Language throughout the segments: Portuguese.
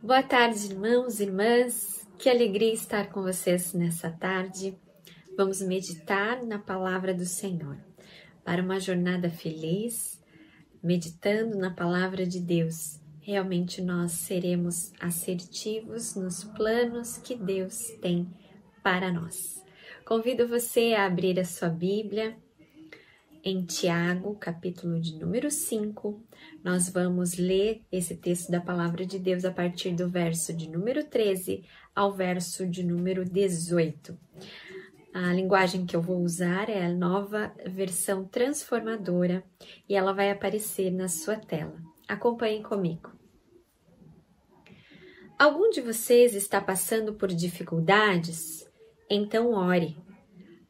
Boa tarde, irmãos e irmãs. Que alegria estar com vocês nessa tarde. Vamos meditar na palavra do Senhor para uma jornada feliz, meditando na palavra de Deus. Realmente nós seremos assertivos nos planos que Deus tem para nós. Convido você a abrir a sua Bíblia em Tiago, capítulo de número 5. Nós vamos ler esse texto da palavra de Deus a partir do verso de número 13 ao verso de número 18. A linguagem que eu vou usar é a nova versão transformadora e ela vai aparecer na sua tela. Acompanhem comigo. Algum de vocês está passando por dificuldades? Então ore.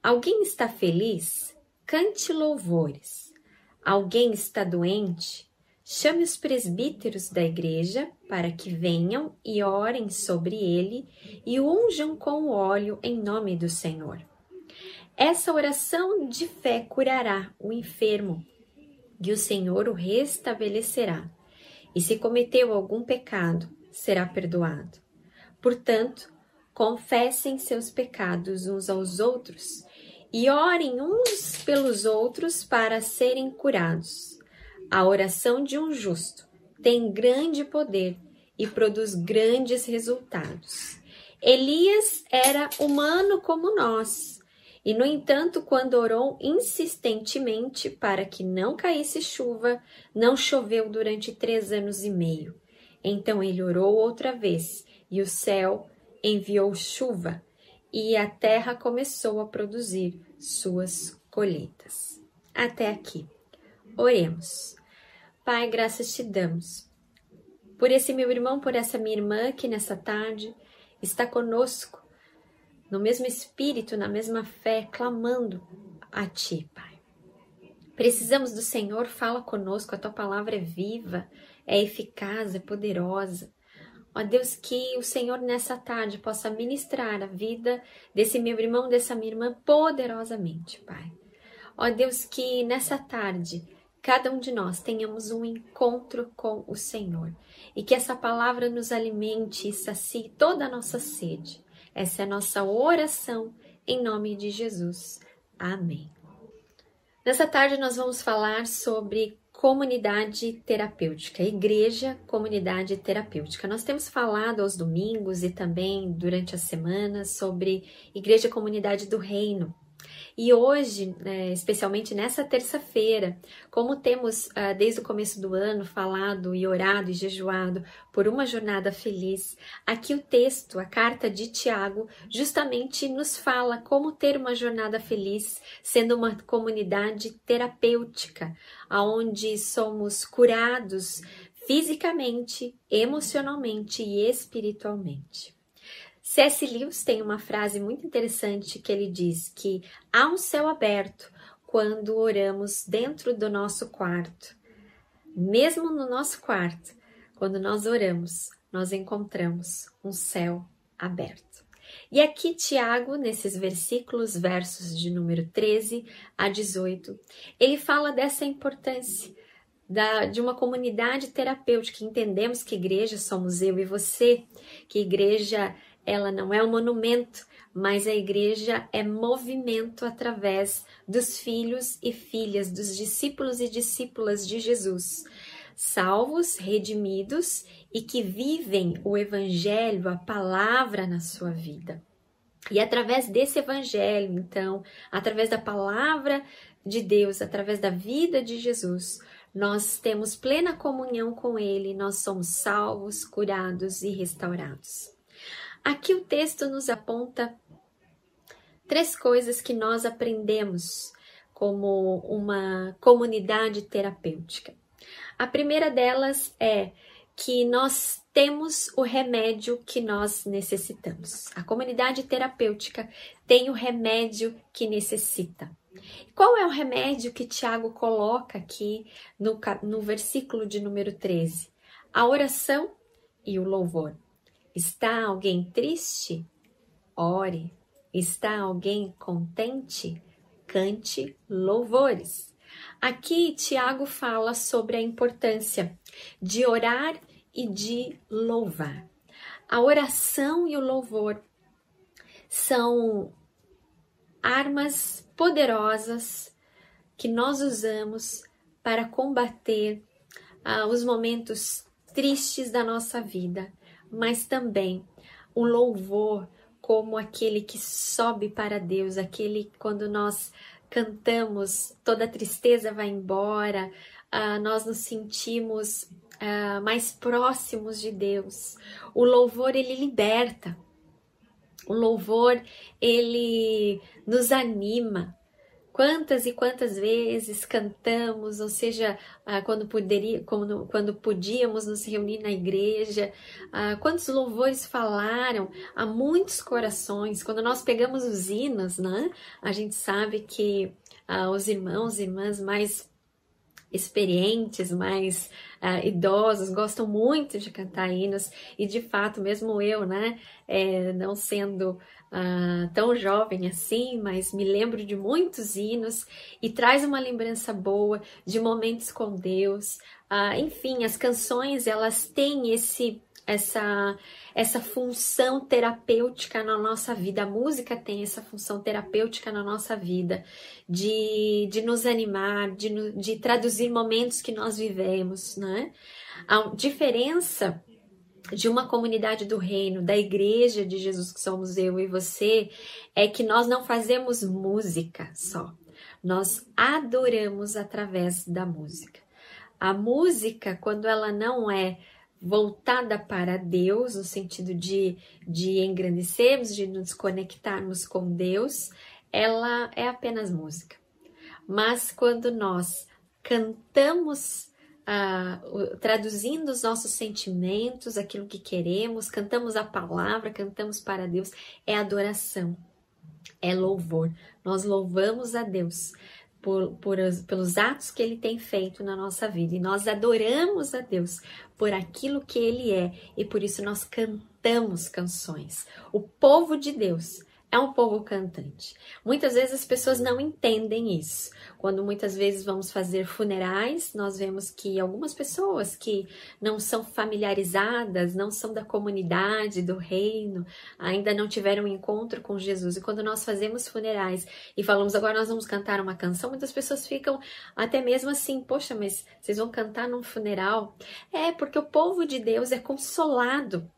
Alguém está feliz? Cante louvores. Alguém está doente? Chame os presbíteros da igreja para que venham e orem sobre ele e unjam com o óleo em nome do Senhor. Essa oração de fé curará o enfermo e o Senhor o restabelecerá. E se cometeu algum pecado, será perdoado. Portanto, confessem seus pecados uns aos outros e orem uns pelos outros para serem curados. A oração de um justo tem grande poder e produz grandes resultados. Elias era humano como nós, e no entanto, quando orou insistentemente para que não caísse chuva, não choveu durante três anos e meio. Então ele orou outra vez, e o céu enviou chuva e a terra começou a produzir suas colheitas. Até aqui. Oremos. Pai, graças te damos por esse meu irmão, por essa minha irmã que nessa tarde está conosco, no mesmo espírito, na mesma fé, clamando a ti, Pai. Precisamos do Senhor, fala conosco, a tua palavra é viva, é eficaz, é poderosa. Ó Deus, que o Senhor nessa tarde possa ministrar a vida desse meu irmão, dessa minha irmã poderosamente, Pai. Ó Deus, que nessa tarde cada um de nós tenhamos um encontro com o Senhor e que essa palavra nos alimente e sacie toda a nossa sede. Essa é a nossa oração em nome de Jesus. Amém. Nessa tarde nós vamos falar sobre comunidade terapêutica, igreja comunidade terapêutica. Nós temos falado aos domingos e também durante a semana sobre igreja comunidade do reino. E hoje, né, especialmente nessa terça-feira, como temos uh, desde o começo do ano falado e orado e jejuado por uma jornada feliz, aqui o texto, a carta de Tiago, justamente nos fala como ter uma jornada feliz, sendo uma comunidade terapêutica, onde somos curados fisicamente, emocionalmente e espiritualmente. C.S. Lewis tem uma frase muito interessante que ele diz que há um céu aberto quando oramos dentro do nosso quarto. Mesmo no nosso quarto, quando nós oramos, nós encontramos um céu aberto. E aqui, Tiago, nesses versículos, versos de número 13 a 18, ele fala dessa importância da, de uma comunidade terapêutica. Entendemos que igreja somos eu e você, que igreja ela não é um monumento, mas a igreja é movimento através dos filhos e filhas, dos discípulos e discípulas de Jesus, salvos, redimidos e que vivem o evangelho, a palavra na sua vida. E através desse evangelho, então, através da palavra de Deus, através da vida de Jesus, nós temos plena comunhão com Ele, nós somos salvos, curados e restaurados. Aqui o texto nos aponta três coisas que nós aprendemos como uma comunidade terapêutica. A primeira delas é que nós temos o remédio que nós necessitamos. A comunidade terapêutica tem o remédio que necessita. Qual é o remédio que Tiago coloca aqui no, no versículo de número 13? A oração e o louvor. Está alguém triste? Ore. Está alguém contente? Cante louvores. Aqui Tiago fala sobre a importância de orar e de louvar. A oração e o louvor são armas poderosas que nós usamos para combater ah, os momentos tristes da nossa vida, mas também o louvor como aquele que sobe para Deus, aquele quando nós cantamos, toda tristeza vai embora, uh, nós nos sentimos uh, mais próximos de Deus. O louvor ele liberta, o louvor ele nos anima, Quantas e quantas vezes cantamos, ou seja, ah, quando, poderia, quando, quando podíamos nos reunir na igreja, ah, quantos louvores falaram a muitos corações. Quando nós pegamos os hinos, né, a gente sabe que ah, os irmãos e irmãs mais experientes, mais uh, idosos, gostam muito de cantar hinos e de fato, mesmo eu, né, é, não sendo uh, tão jovem assim, mas me lembro de muitos hinos e traz uma lembrança boa de momentos com Deus. Uh, enfim, as canções elas têm esse essa essa função terapêutica na nossa vida. A música tem essa função terapêutica na nossa vida, de, de nos animar, de, de traduzir momentos que nós vivemos, né? A diferença de uma comunidade do reino, da igreja de Jesus que somos eu e você, é que nós não fazemos música só. Nós adoramos através da música. A música, quando ela não é voltada para Deus, no sentido de, de engrandecermos, de nos conectarmos com Deus, ela é apenas música. Mas quando nós cantamos uh, traduzindo os nossos sentimentos, aquilo que queremos, cantamos a palavra, cantamos para Deus, é adoração, é louvor. Nós louvamos a Deus. Por, por, pelos atos que ele tem feito na nossa vida e nós adoramos a Deus por aquilo que ele é e por isso nós cantamos canções. O povo de Deus é um povo cantante. Muitas vezes as pessoas não entendem isso. Quando muitas vezes vamos fazer funerais, nós vemos que algumas pessoas que não são familiarizadas, não são da comunidade, do reino, ainda não tiveram um encontro com Jesus. E quando nós fazemos funerais e falamos agora nós vamos cantar uma canção, muitas pessoas ficam até mesmo assim, poxa, mas vocês vão cantar num funeral? É, porque o povo de Deus é consolado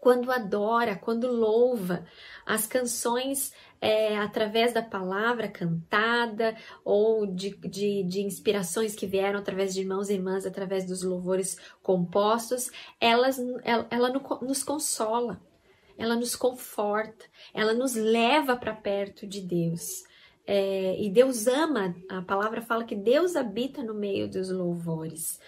quando adora, quando louva. As canções é, através da palavra cantada ou de, de, de, inspirações que vieram através de irmãos e irmãs, através dos louvores compostos, elas, ela, ela nos consola, ela nos conforta, ela nos leva para perto de Deus. É, e Deus ama, a palavra fala que Deus habita no meio dos louvores.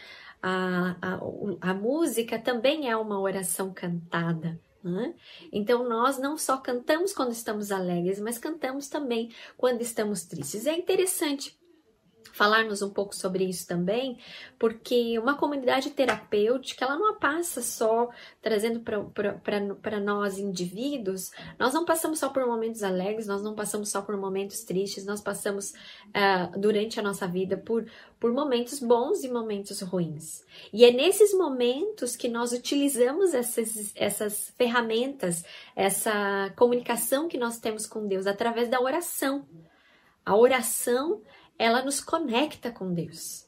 A, a, a música também é uma oração cantada. Né? Então, nós não só cantamos quando estamos alegres, mas cantamos também quando estamos tristes. É interessante falarmos um pouco sobre isso também, porque uma comunidade terapêutica, ela não passa só trazendo para nós indivíduos, nós não passamos só por momentos alegres, nós não passamos só por momentos tristes, nós passamos uh, durante a nossa vida por, por momentos bons e momentos ruins. E é nesses momentos que nós utilizamos essas, essas ferramentas, essa comunicação que nós temos com Deus através da oração. A oração ela nos conecta com Deus.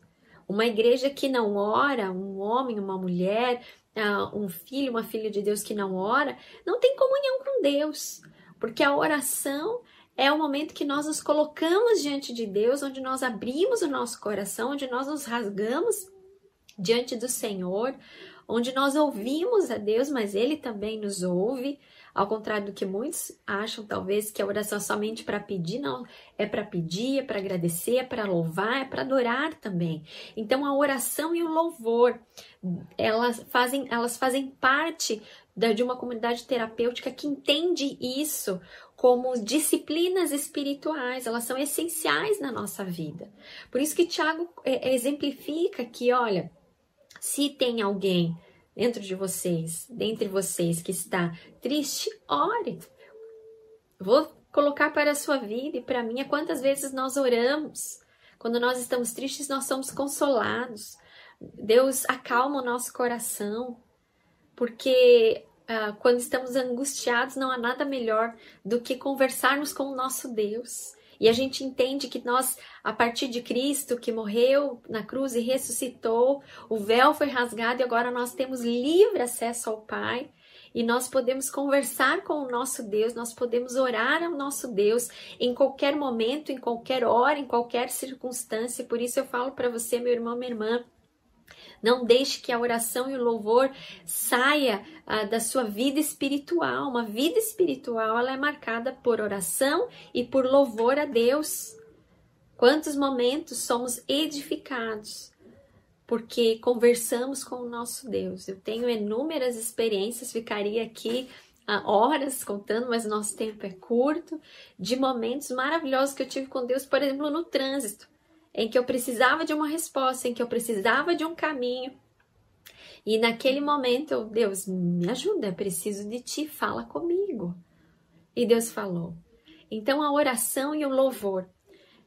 Uma igreja que não ora, um homem, uma mulher, ah, um filho, uma filha de Deus que não ora, não tem comunhão com Deus, porque a oração é o momento que nós nos colocamos diante de Deus, onde nós abrimos o nosso coração, onde nós nos rasgamos diante do Senhor, onde nós ouvimos a Deus, mas Ele também nos ouve. Ao contrário do que muitos acham, talvez, que a oração é somente para pedir, não. É para pedir, é para agradecer, é para louvar, é para adorar também. Então, a oração e o louvor, elas fazem, elas fazem parte de uma comunidade terapêutica que entende isso como disciplinas espirituais, elas são essenciais na nossa vida. Por isso que Tiago é, exemplifica que, olha, se tem alguém dentro de vocês, dentre vocês que está triste, ore. Vou colocar para a sua vida e para mim é quantas vezes nós oramos. Quando nós estamos tristes, nós somos consolados. Deus acalma o nosso coração, porque uh, quando estamos angustiados, não há nada melhor do que conversarmos com o nosso Deus. E a gente entende que nós, a partir de Cristo, que morreu na cruz e ressuscitou, o véu foi rasgado e agora nós temos livre acesso ao Pai. E nós podemos conversar com o nosso Deus, nós podemos orar ao nosso Deus em qualquer momento, em qualquer hora, em qualquer circunstância. Por isso eu falo para você, meu irmão, minha irmã, não deixe que a oração e o louvor saia ah, da sua vida espiritual. Uma vida espiritual ela é marcada por oração e por louvor a Deus. Quantos momentos somos edificados porque conversamos com o nosso Deus. Eu tenho inúmeras experiências, ficaria aqui ah, horas contando, mas nosso tempo é curto, de momentos maravilhosos que eu tive com Deus, por exemplo, no trânsito em que eu precisava de uma resposta, em que eu precisava de um caminho. E naquele momento, eu, Deus, me ajuda, eu preciso de ti, fala comigo. E Deus falou. Então a oração e o louvor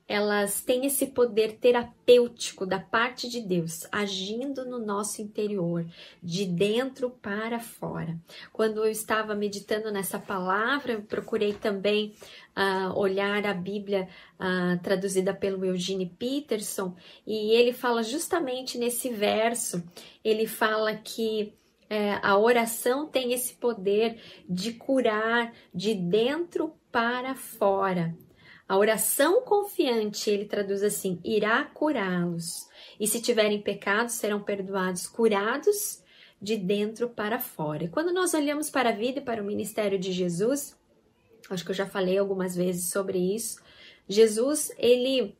elas têm esse poder terapêutico da parte de Deus, agindo no nosso interior, de dentro para fora. Quando eu estava meditando nessa palavra, eu procurei também uh, olhar a Bíblia uh, traduzida pelo Eugene Peterson, e ele fala justamente nesse verso, ele fala que é, a oração tem esse poder de curar de dentro para fora. A oração confiante, ele traduz assim: irá curá-los. E se tiverem pecados, serão perdoados, curados de dentro para fora. E quando nós olhamos para a vida e para o ministério de Jesus, acho que eu já falei algumas vezes sobre isso. Jesus, ele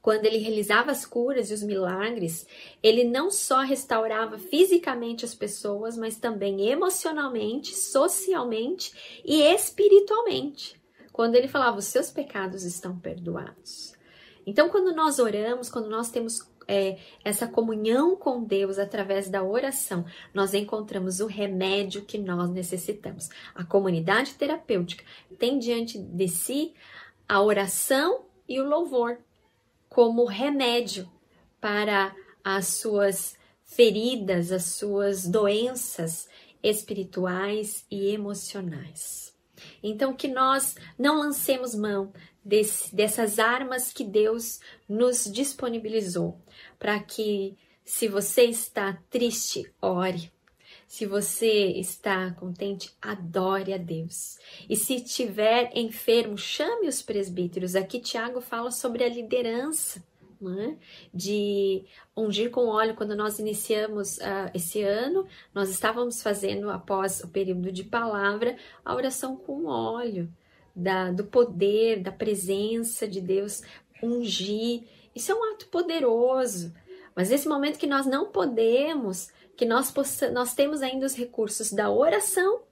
quando ele realizava as curas e os milagres, ele não só restaurava fisicamente as pessoas, mas também emocionalmente, socialmente e espiritualmente quando ele falava: os seus pecados estão perdoados. Então, quando nós oramos, quando nós temos é, essa comunhão com Deus através da oração, nós encontramos o remédio que nós necessitamos. A comunidade terapêutica tem diante de si a oração e o louvor como remédio para as suas feridas, as suas doenças espirituais e emocionais. Então, que nós não lancemos mão desse, dessas armas que Deus nos disponibilizou, para que, se você está triste, ore. Se você está contente, adore a Deus. E se estiver enfermo, chame os presbíteros. Aqui Tiago fala sobre a liderança né? de ungir com óleo. Quando nós iniciamos uh, esse ano, nós estávamos fazendo, após o período de palavra, a oração com óleo, da, do poder, da presença de Deus, ungir. Isso é um ato poderoso. Mas nesse momento que nós não podemos, que nós, nós temos ainda os recursos da oração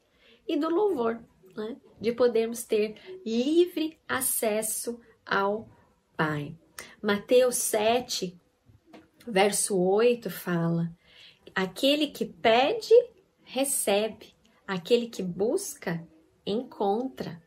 e do louvor, né? de podermos ter livre acesso ao Pai. Mateus 7, verso 8 fala: Aquele que pede, recebe, aquele que busca, encontra.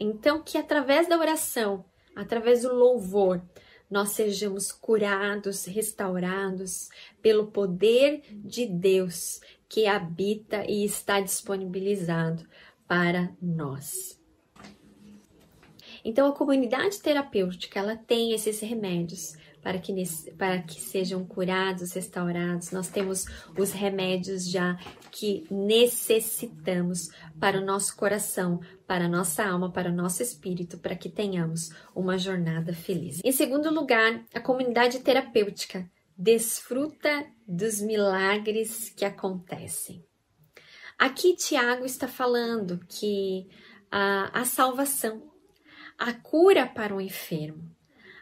Então, que através da oração, através do louvor, nós sejamos curados, restaurados pelo poder de Deus que habita e está disponibilizado para nós. Então, a comunidade terapêutica ela tem esses remédios para que, para que sejam curados, restaurados. Nós temos os remédios já que necessitamos para o nosso coração, para a nossa alma, para o nosso espírito, para que tenhamos uma jornada feliz. Em segundo lugar, a comunidade terapêutica desfruta dos milagres que acontecem. Aqui Tiago está falando que a, a salvação a cura para o enfermo,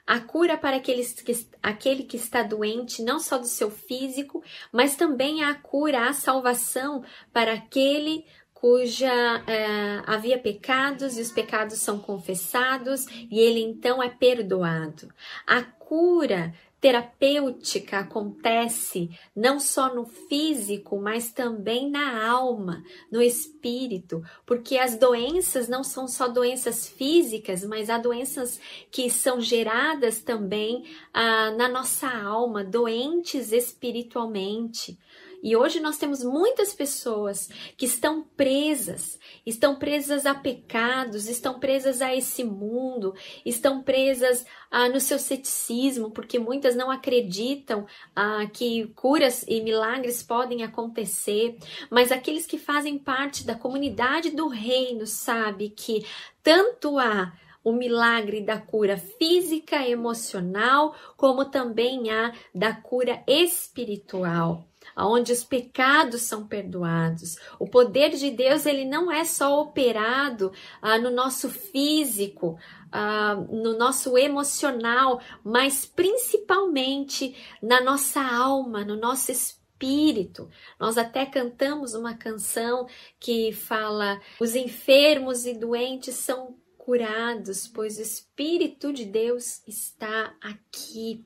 a cura para aqueles que, aquele que está doente, não só do seu físico, mas também a cura, a salvação para aquele cuja é, havia pecados e os pecados são confessados e ele então é perdoado. A cura terapêutica acontece não só no físico, mas também na alma, no espírito, porque as doenças não são só doenças físicas, mas há doenças que são geradas também ah, na nossa alma, doentes espiritualmente. E hoje nós temos muitas pessoas que estão presas, estão presas a pecados, estão presas a esse mundo, estão presas ah, no seu ceticismo, porque muitas não acreditam ah, que curas e milagres podem acontecer. Mas aqueles que fazem parte da comunidade do reino sabe que tanto há o milagre da cura física, emocional, como também há da cura espiritual onde os pecados são perdoados. O poder de Deus ele não é só operado ah, no nosso físico, ah, no nosso emocional, mas principalmente na nossa alma, no nosso espírito. Nós até cantamos uma canção que fala: os enfermos e doentes são curados, pois o Espírito de Deus está aqui.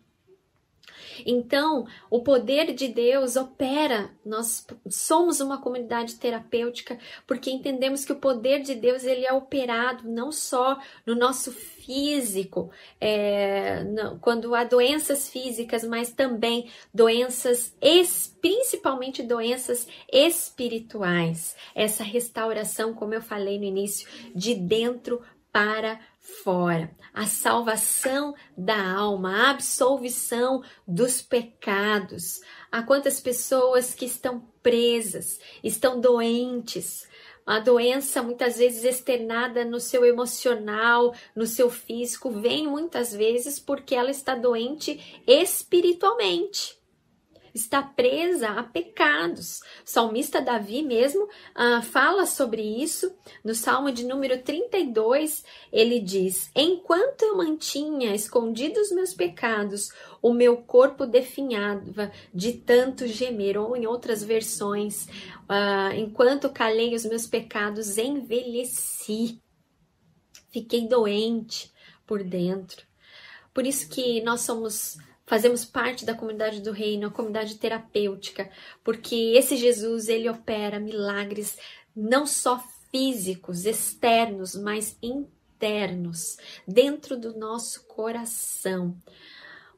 Então, o poder de Deus opera. Nós somos uma comunidade terapêutica porque entendemos que o poder de Deus ele é operado não só no nosso físico, é, não, quando há doenças físicas, mas também doenças, principalmente doenças espirituais. Essa restauração, como eu falei no início, de dentro para fora, a salvação da alma, a absolvição dos pecados. Há quantas pessoas que estão presas, estão doentes, a doença muitas vezes externada no seu emocional, no seu físico, vem muitas vezes porque ela está doente espiritualmente está presa a pecados. O salmista Davi mesmo ah, fala sobre isso no Salmo de número 32. Ele diz: Enquanto eu mantinha escondidos os meus pecados, o meu corpo definhava de tanto gemer. Ou em outras versões, ah, enquanto calei os meus pecados, envelheci. Fiquei doente por dentro. Por isso que nós somos fazemos parte da comunidade do reino, a comunidade terapêutica, porque esse Jesus, ele opera milagres não só físicos, externos, mas internos, dentro do nosso coração.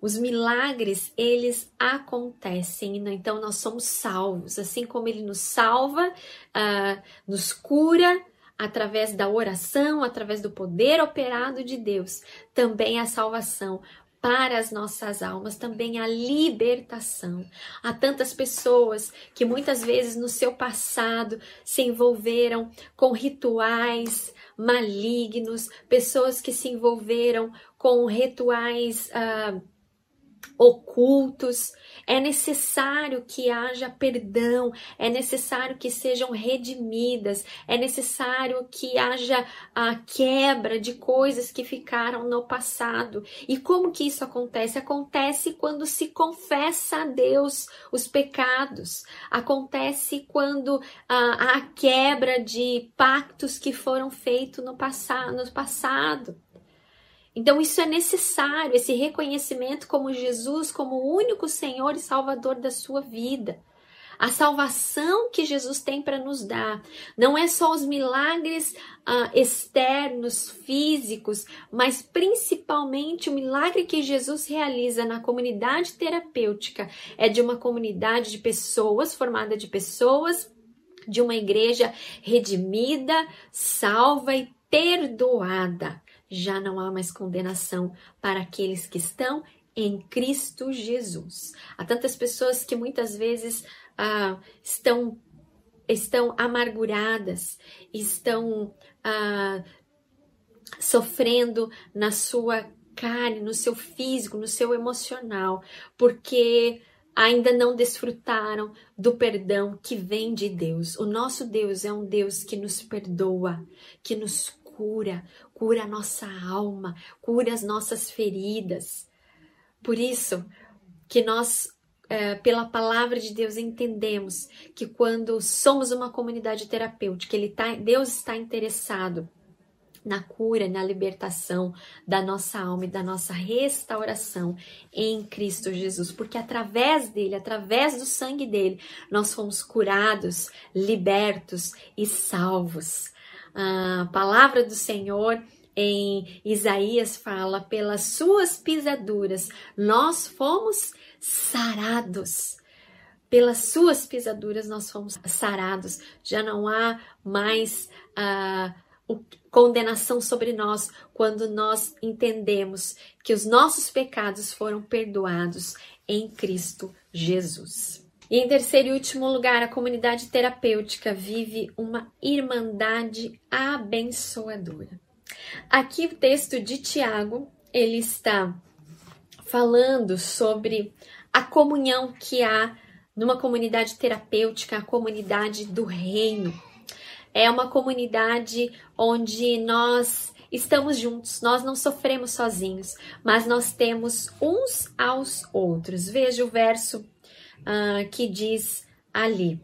Os milagres, eles acontecem, né? então nós somos salvos, assim como ele nos salva, uh, nos cura, através da oração, através do poder operado de Deus, também a salvação para as nossas almas, também a libertação. Há tantas pessoas que muitas vezes no seu passado se envolveram com rituais malignos, pessoas que se envolveram com rituais. Uh, ocultos. É necessário que haja perdão, é necessário que sejam redimidas, é necessário que haja a quebra de coisas que ficaram no passado. E como que isso acontece? Acontece quando se confessa a Deus os pecados, acontece quando há a quebra de pactos que foram feitos no, no passado. Então, isso é necessário, esse reconhecimento como Jesus, como o único Senhor e Salvador da sua vida. A salvação que Jesus tem para nos dar não é só os milagres ah, externos, físicos, mas principalmente o milagre que Jesus realiza na comunidade terapêutica. É de uma comunidade de pessoas, formada de pessoas, de uma igreja redimida, salva e perdoada já não há mais condenação para aqueles que estão em Cristo Jesus. Há tantas pessoas que muitas vezes ah, estão estão amarguradas, estão ah, sofrendo na sua carne, no seu físico, no seu emocional, porque ainda não desfrutaram do perdão que vem de Deus. O nosso Deus é um Deus que nos perdoa, que nos cura, cura a nossa alma, cura as nossas feridas. Por isso que nós, é, pela palavra de Deus, entendemos que quando somos uma comunidade terapêutica, ele tá, Deus está interessado na cura, na libertação da nossa alma e da nossa restauração em Cristo Jesus, porque através dele, através do sangue dele, nós fomos curados, libertos e salvos a palavra do Senhor em Isaías fala: pelas suas pisaduras nós fomos sarados. pelas suas pisaduras nós fomos sarados. Já não há mais uh, condenação sobre nós quando nós entendemos que os nossos pecados foram perdoados em Cristo Jesus. E em terceiro e último lugar, a comunidade terapêutica vive uma irmandade abençoadora. Aqui o texto de Tiago, ele está falando sobre a comunhão que há numa comunidade terapêutica, a comunidade do reino. É uma comunidade onde nós estamos juntos, nós não sofremos sozinhos, mas nós temos uns aos outros. Veja o verso uh, que diz ali.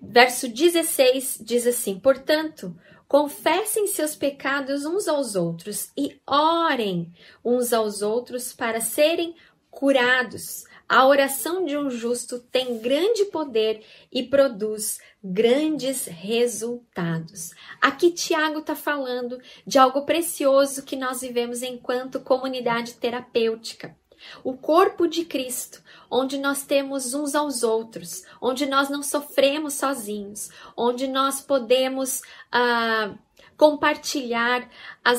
Verso 16 diz assim: Portanto, confessem seus pecados uns aos outros e orem uns aos outros para serem curados. A oração de um justo tem grande poder e produz grandes resultados. Aqui Tiago está falando de algo precioso que nós vivemos enquanto comunidade terapêutica. O corpo de Cristo, onde nós temos uns aos outros, onde nós não sofremos sozinhos, onde nós podemos ah, compartilhar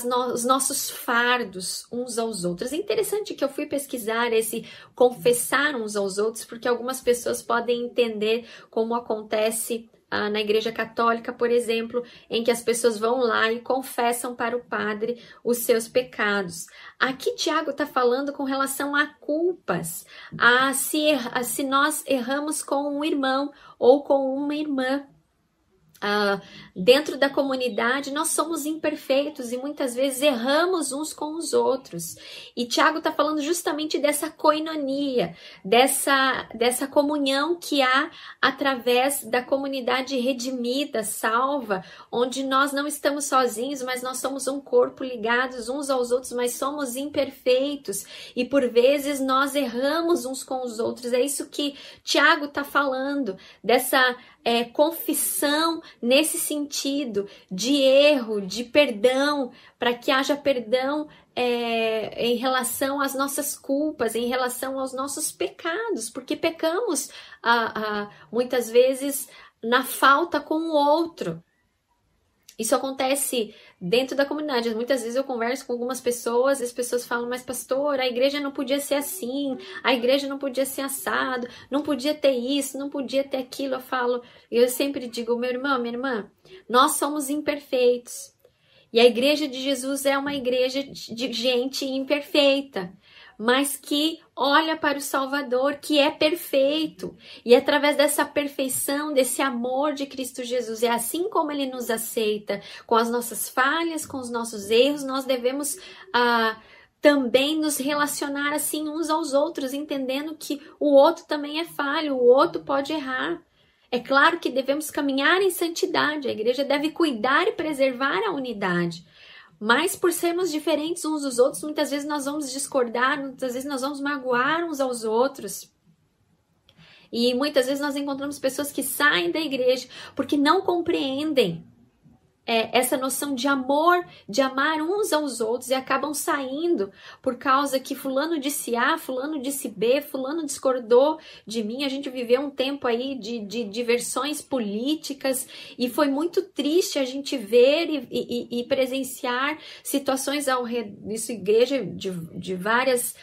no os nossos fardos uns aos outros. É interessante que eu fui pesquisar esse confessar uns aos outros, porque algumas pessoas podem entender como acontece ah, na Igreja Católica, por exemplo, em que as pessoas vão lá e confessam para o padre os seus pecados. Aqui Tiago está falando com relação a culpas, a se, a se nós erramos com um irmão ou com uma irmã. Uh, dentro da comunidade, nós somos imperfeitos e muitas vezes erramos uns com os outros. E Tiago está falando justamente dessa coinonia, dessa, dessa comunhão que há através da comunidade redimida, salva, onde nós não estamos sozinhos, mas nós somos um corpo ligados uns aos outros, mas somos imperfeitos e por vezes nós erramos uns com os outros. É isso que Tiago está falando, dessa é, confissão nesse sentido de erro, de perdão, para que haja perdão é, em relação às nossas culpas, em relação aos nossos pecados, porque pecamos muitas vezes na falta com o outro. Isso acontece dentro da comunidade. Muitas vezes eu converso com algumas pessoas e as pessoas falam, mas pastor, a igreja não podia ser assim, a igreja não podia ser assado, não podia ter isso, não podia ter aquilo. Eu falo, eu sempre digo, meu irmão, minha irmã, nós somos imperfeitos. E a igreja de Jesus é uma igreja de gente imperfeita mas que olha para o Salvador, que é perfeito. E através dessa perfeição, desse amor de Cristo Jesus, é assim como ele nos aceita, com as nossas falhas, com os nossos erros, nós devemos ah, também nos relacionar assim uns aos outros, entendendo que o outro também é falho, o outro pode errar. É claro que devemos caminhar em santidade, a igreja deve cuidar e preservar a unidade. Mas por sermos diferentes uns dos outros, muitas vezes nós vamos discordar, muitas vezes nós vamos magoar uns aos outros. E muitas vezes nós encontramos pessoas que saem da igreja porque não compreendem é, essa noção de amor, de amar uns aos outros e acabam saindo por causa que fulano disse A, fulano disse B, fulano discordou de mim. A gente viveu um tempo aí de, de diversões políticas e foi muito triste a gente ver e, e, e presenciar situações ao redor, isso igreja de, de várias...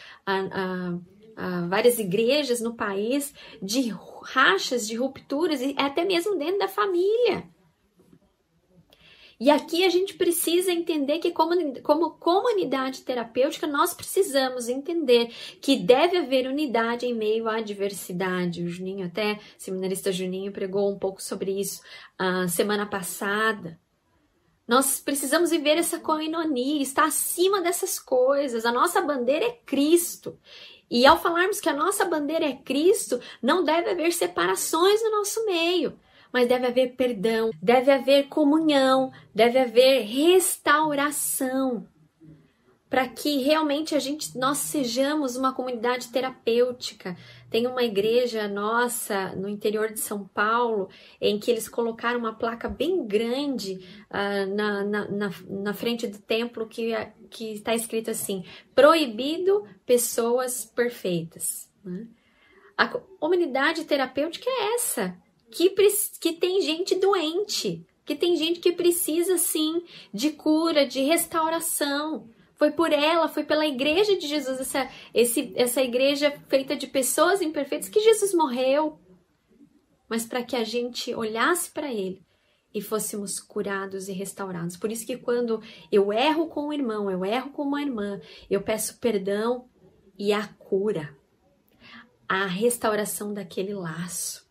várias igrejas no país de rachas, de rupturas e até mesmo dentro da família. E aqui a gente precisa entender que, como, como comunidade terapêutica, nós precisamos entender que deve haver unidade em meio à diversidade. O Juninho, até, seminarista Juninho, pregou um pouco sobre isso a semana passada. Nós precisamos viver essa coinonia, estar acima dessas coisas. A nossa bandeira é Cristo. E ao falarmos que a nossa bandeira é Cristo, não deve haver separações no nosso meio mas deve haver perdão, deve haver comunhão, deve haver restauração para que realmente a gente nós sejamos uma comunidade terapêutica. Tem uma igreja nossa no interior de São Paulo em que eles colocaram uma placa bem grande uh, na, na, na, na, frente do templo que que está escrito assim: proibido pessoas perfeitas. Né? A comunidade terapêutica é essa, que, que tem gente doente, que tem gente que precisa sim de cura, de restauração. Foi por ela, foi pela igreja de Jesus, essa, esse, essa igreja feita de pessoas imperfeitas, que Jesus morreu. Mas para que a gente olhasse para ele e fôssemos curados e restaurados. Por isso que quando eu erro com um irmão, eu erro com uma irmã, eu peço perdão e a cura, a restauração daquele laço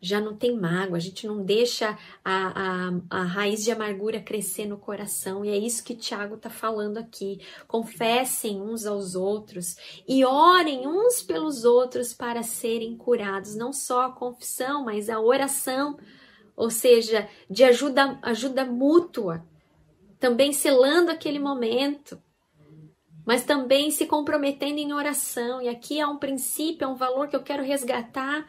já não tem mágoa, a gente não deixa a, a, a raiz de amargura crescer no coração, e é isso que Tiago está falando aqui. Confessem uns aos outros e orem uns pelos outros para serem curados, não só a confissão, mas a oração, ou seja, de ajuda, ajuda mútua, também selando aquele momento. Mas também se comprometendo em oração. E aqui há um princípio, há um valor que eu quero resgatar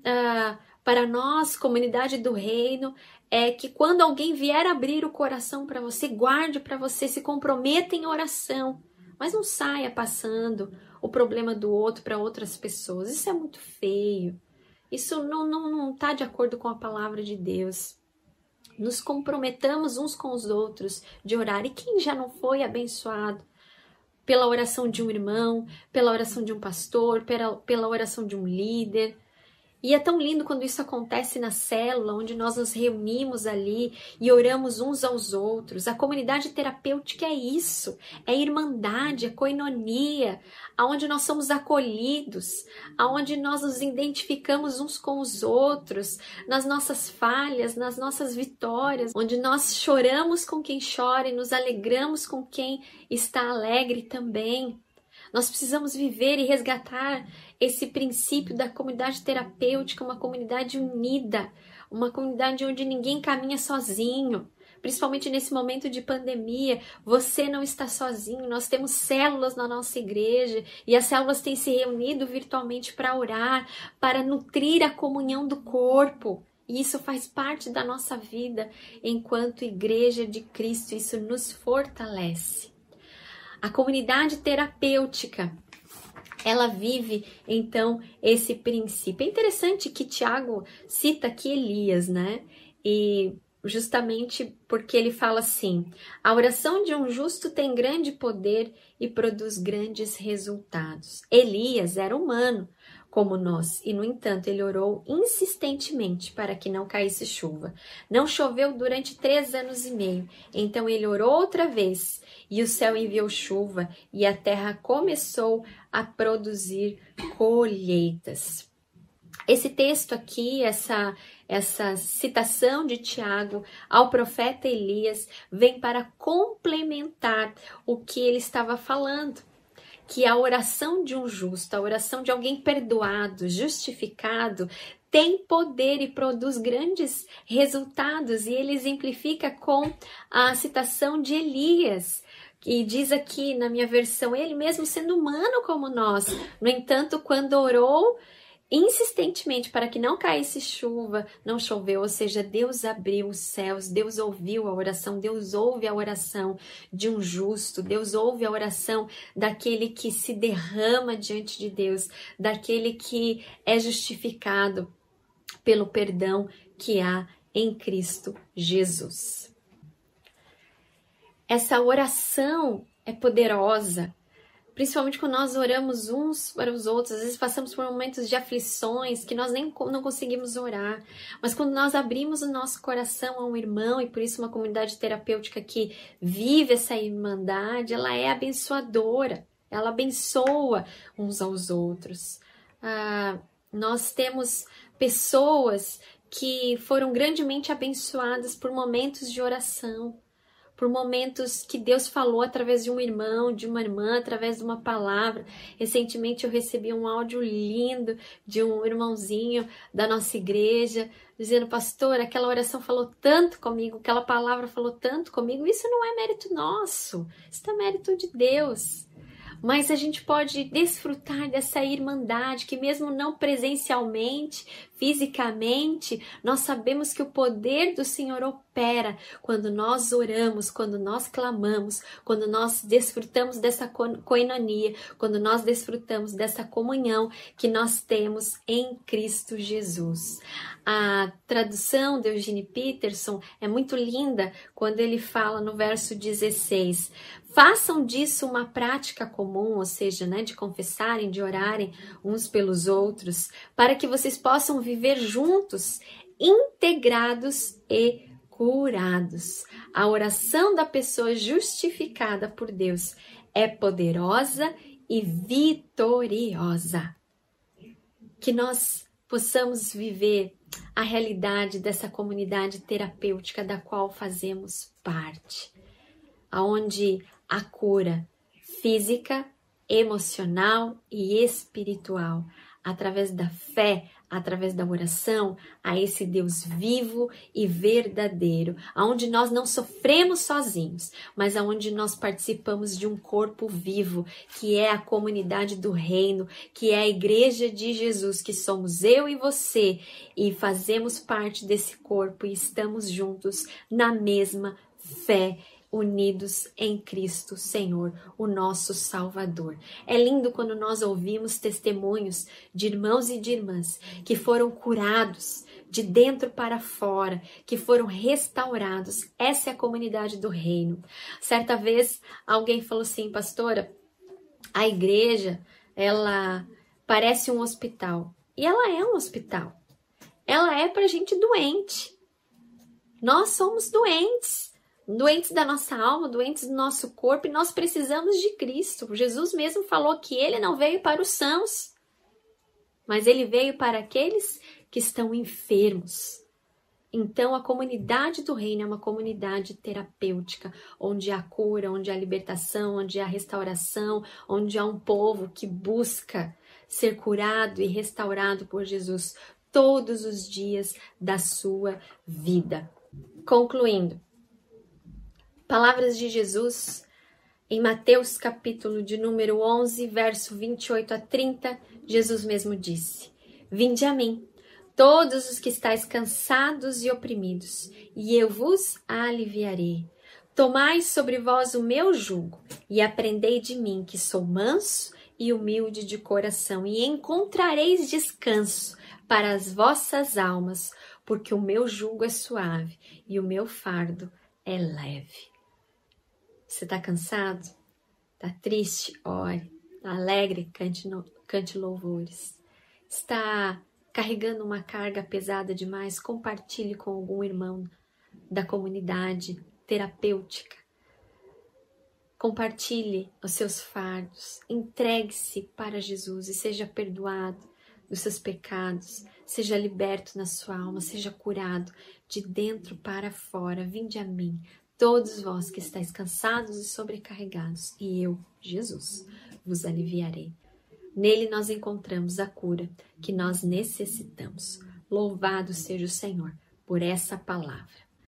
uh, para nós, comunidade do reino, é que quando alguém vier abrir o coração para você, guarde para você, se comprometa em oração, mas não saia passando o problema do outro para outras pessoas. Isso é muito feio. Isso não está não, não tá de acordo com a palavra de Deus. Nos comprometamos uns com os outros de orar. E quem já não foi abençoado pela oração de um irmão, pela oração de um pastor, pela, pela oração de um líder? E é tão lindo quando isso acontece na célula, onde nós nos reunimos ali e oramos uns aos outros. A comunidade terapêutica é isso, é irmandade, é coinonia, aonde nós somos acolhidos, aonde nós nos identificamos uns com os outros, nas nossas falhas, nas nossas vitórias, onde nós choramos com quem chora e nos alegramos com quem está alegre também. Nós precisamos viver e resgatar esse princípio da comunidade terapêutica, uma comunidade unida, uma comunidade onde ninguém caminha sozinho. Principalmente nesse momento de pandemia, você não está sozinho. Nós temos células na nossa igreja e as células têm se reunido virtualmente para orar, para nutrir a comunhão do corpo. E isso faz parte da nossa vida enquanto igreja de Cristo, isso nos fortalece. A comunidade terapêutica, ela vive então esse princípio. É interessante que Tiago cita aqui Elias, né? E justamente porque ele fala assim: a oração de um justo tem grande poder e produz grandes resultados. Elias era humano, como nós, e no entanto ele orou insistentemente para que não caísse chuva. Não choveu durante três anos e meio. Então ele orou outra vez e o céu enviou chuva, e a terra começou a produzir colheitas. Esse texto aqui, essa essa citação de Tiago ao profeta Elias vem para complementar o que ele estava falando que a oração de um justo, a oração de alguém perdoado, justificado, tem poder e produz grandes resultados, e ele exemplifica com a citação de Elias, e diz aqui na minha versão, ele mesmo sendo humano como nós. No entanto, quando orou insistentemente para que não caísse chuva, não choveu, ou seja, Deus abriu os céus, Deus ouviu a oração, Deus ouve a oração de um justo, Deus ouve a oração daquele que se derrama diante de Deus, daquele que é justificado pelo perdão que há em Cristo Jesus. Essa oração é poderosa, principalmente quando nós oramos uns para os outros. Às vezes passamos por momentos de aflições que nós nem não conseguimos orar, mas quando nós abrimos o nosso coração a um irmão, e por isso uma comunidade terapêutica que vive essa irmandade, ela é abençoadora, ela abençoa uns aos outros. Ah, nós temos pessoas que foram grandemente abençoadas por momentos de oração por momentos que Deus falou através de um irmão, de uma irmã, através de uma palavra. Recentemente eu recebi um áudio lindo de um irmãozinho da nossa igreja, dizendo: Pastor, aquela oração falou tanto comigo, aquela palavra falou tanto comigo. Isso não é mérito nosso, isso é mérito de Deus mas a gente pode desfrutar dessa irmandade que, mesmo não presencialmente, fisicamente, nós sabemos que o poder do Senhor opera quando nós oramos, quando nós clamamos, quando nós desfrutamos dessa coinonia, quando nós desfrutamos dessa comunhão que nós temos em Cristo Jesus. A tradução de Eugene Peterson é muito linda quando ele fala no verso 16: Façam disso uma prática comum, ou seja, né, de confessarem, de orarem uns pelos outros, para que vocês possam viver juntos, integrados e curados. A oração da pessoa justificada por Deus é poderosa e vitoriosa. Que nós possamos viver a realidade dessa comunidade terapêutica da qual fazemos parte, aonde a cura física, emocional e espiritual, através da fé, através da oração, a esse Deus vivo e verdadeiro, aonde nós não sofremos sozinhos, mas aonde nós participamos de um corpo vivo, que é a comunidade do reino, que é a igreja de Jesus, que somos eu e você, e fazemos parte desse corpo e estamos juntos na mesma fé unidos em Cristo Senhor, o nosso Salvador. É lindo quando nós ouvimos testemunhos de irmãos e de irmãs que foram curados de dentro para fora, que foram restaurados. Essa é a comunidade do reino. Certa vez alguém falou assim, pastora, a igreja, ela parece um hospital. E ela é um hospital. Ela é para gente doente. Nós somos doentes doentes da nossa alma, doentes do nosso corpo, e nós precisamos de Cristo. Jesus mesmo falou que ele não veio para os sãos, mas ele veio para aqueles que estão enfermos. Então, a comunidade do reino é uma comunidade terapêutica, onde há cura, onde há libertação, onde há restauração, onde há um povo que busca ser curado e restaurado por Jesus todos os dias da sua vida. Concluindo, Palavras de Jesus em Mateus capítulo de número 11, verso 28 a 30, Jesus mesmo disse: Vinde a mim, todos os que estáis cansados e oprimidos, e eu vos aliviarei. Tomai sobre vós o meu jugo e aprendei de mim, que sou manso e humilde de coração, e encontrareis descanso para as vossas almas, porque o meu jugo é suave e o meu fardo é leve. Você está cansado? Está triste? Ore. Alegre? Cante, no, cante louvores. Está carregando uma carga pesada demais? Compartilhe com algum irmão da comunidade terapêutica. Compartilhe os seus fardos. Entregue-se para Jesus e seja perdoado dos seus pecados. Seja liberto na sua alma, seja curado de dentro para fora. Vinde a mim, todos vós que estáis cansados e sobrecarregados, e eu, Jesus, vos aliviarei. Nele nós encontramos a cura que nós necessitamos. Louvado seja o Senhor por essa palavra.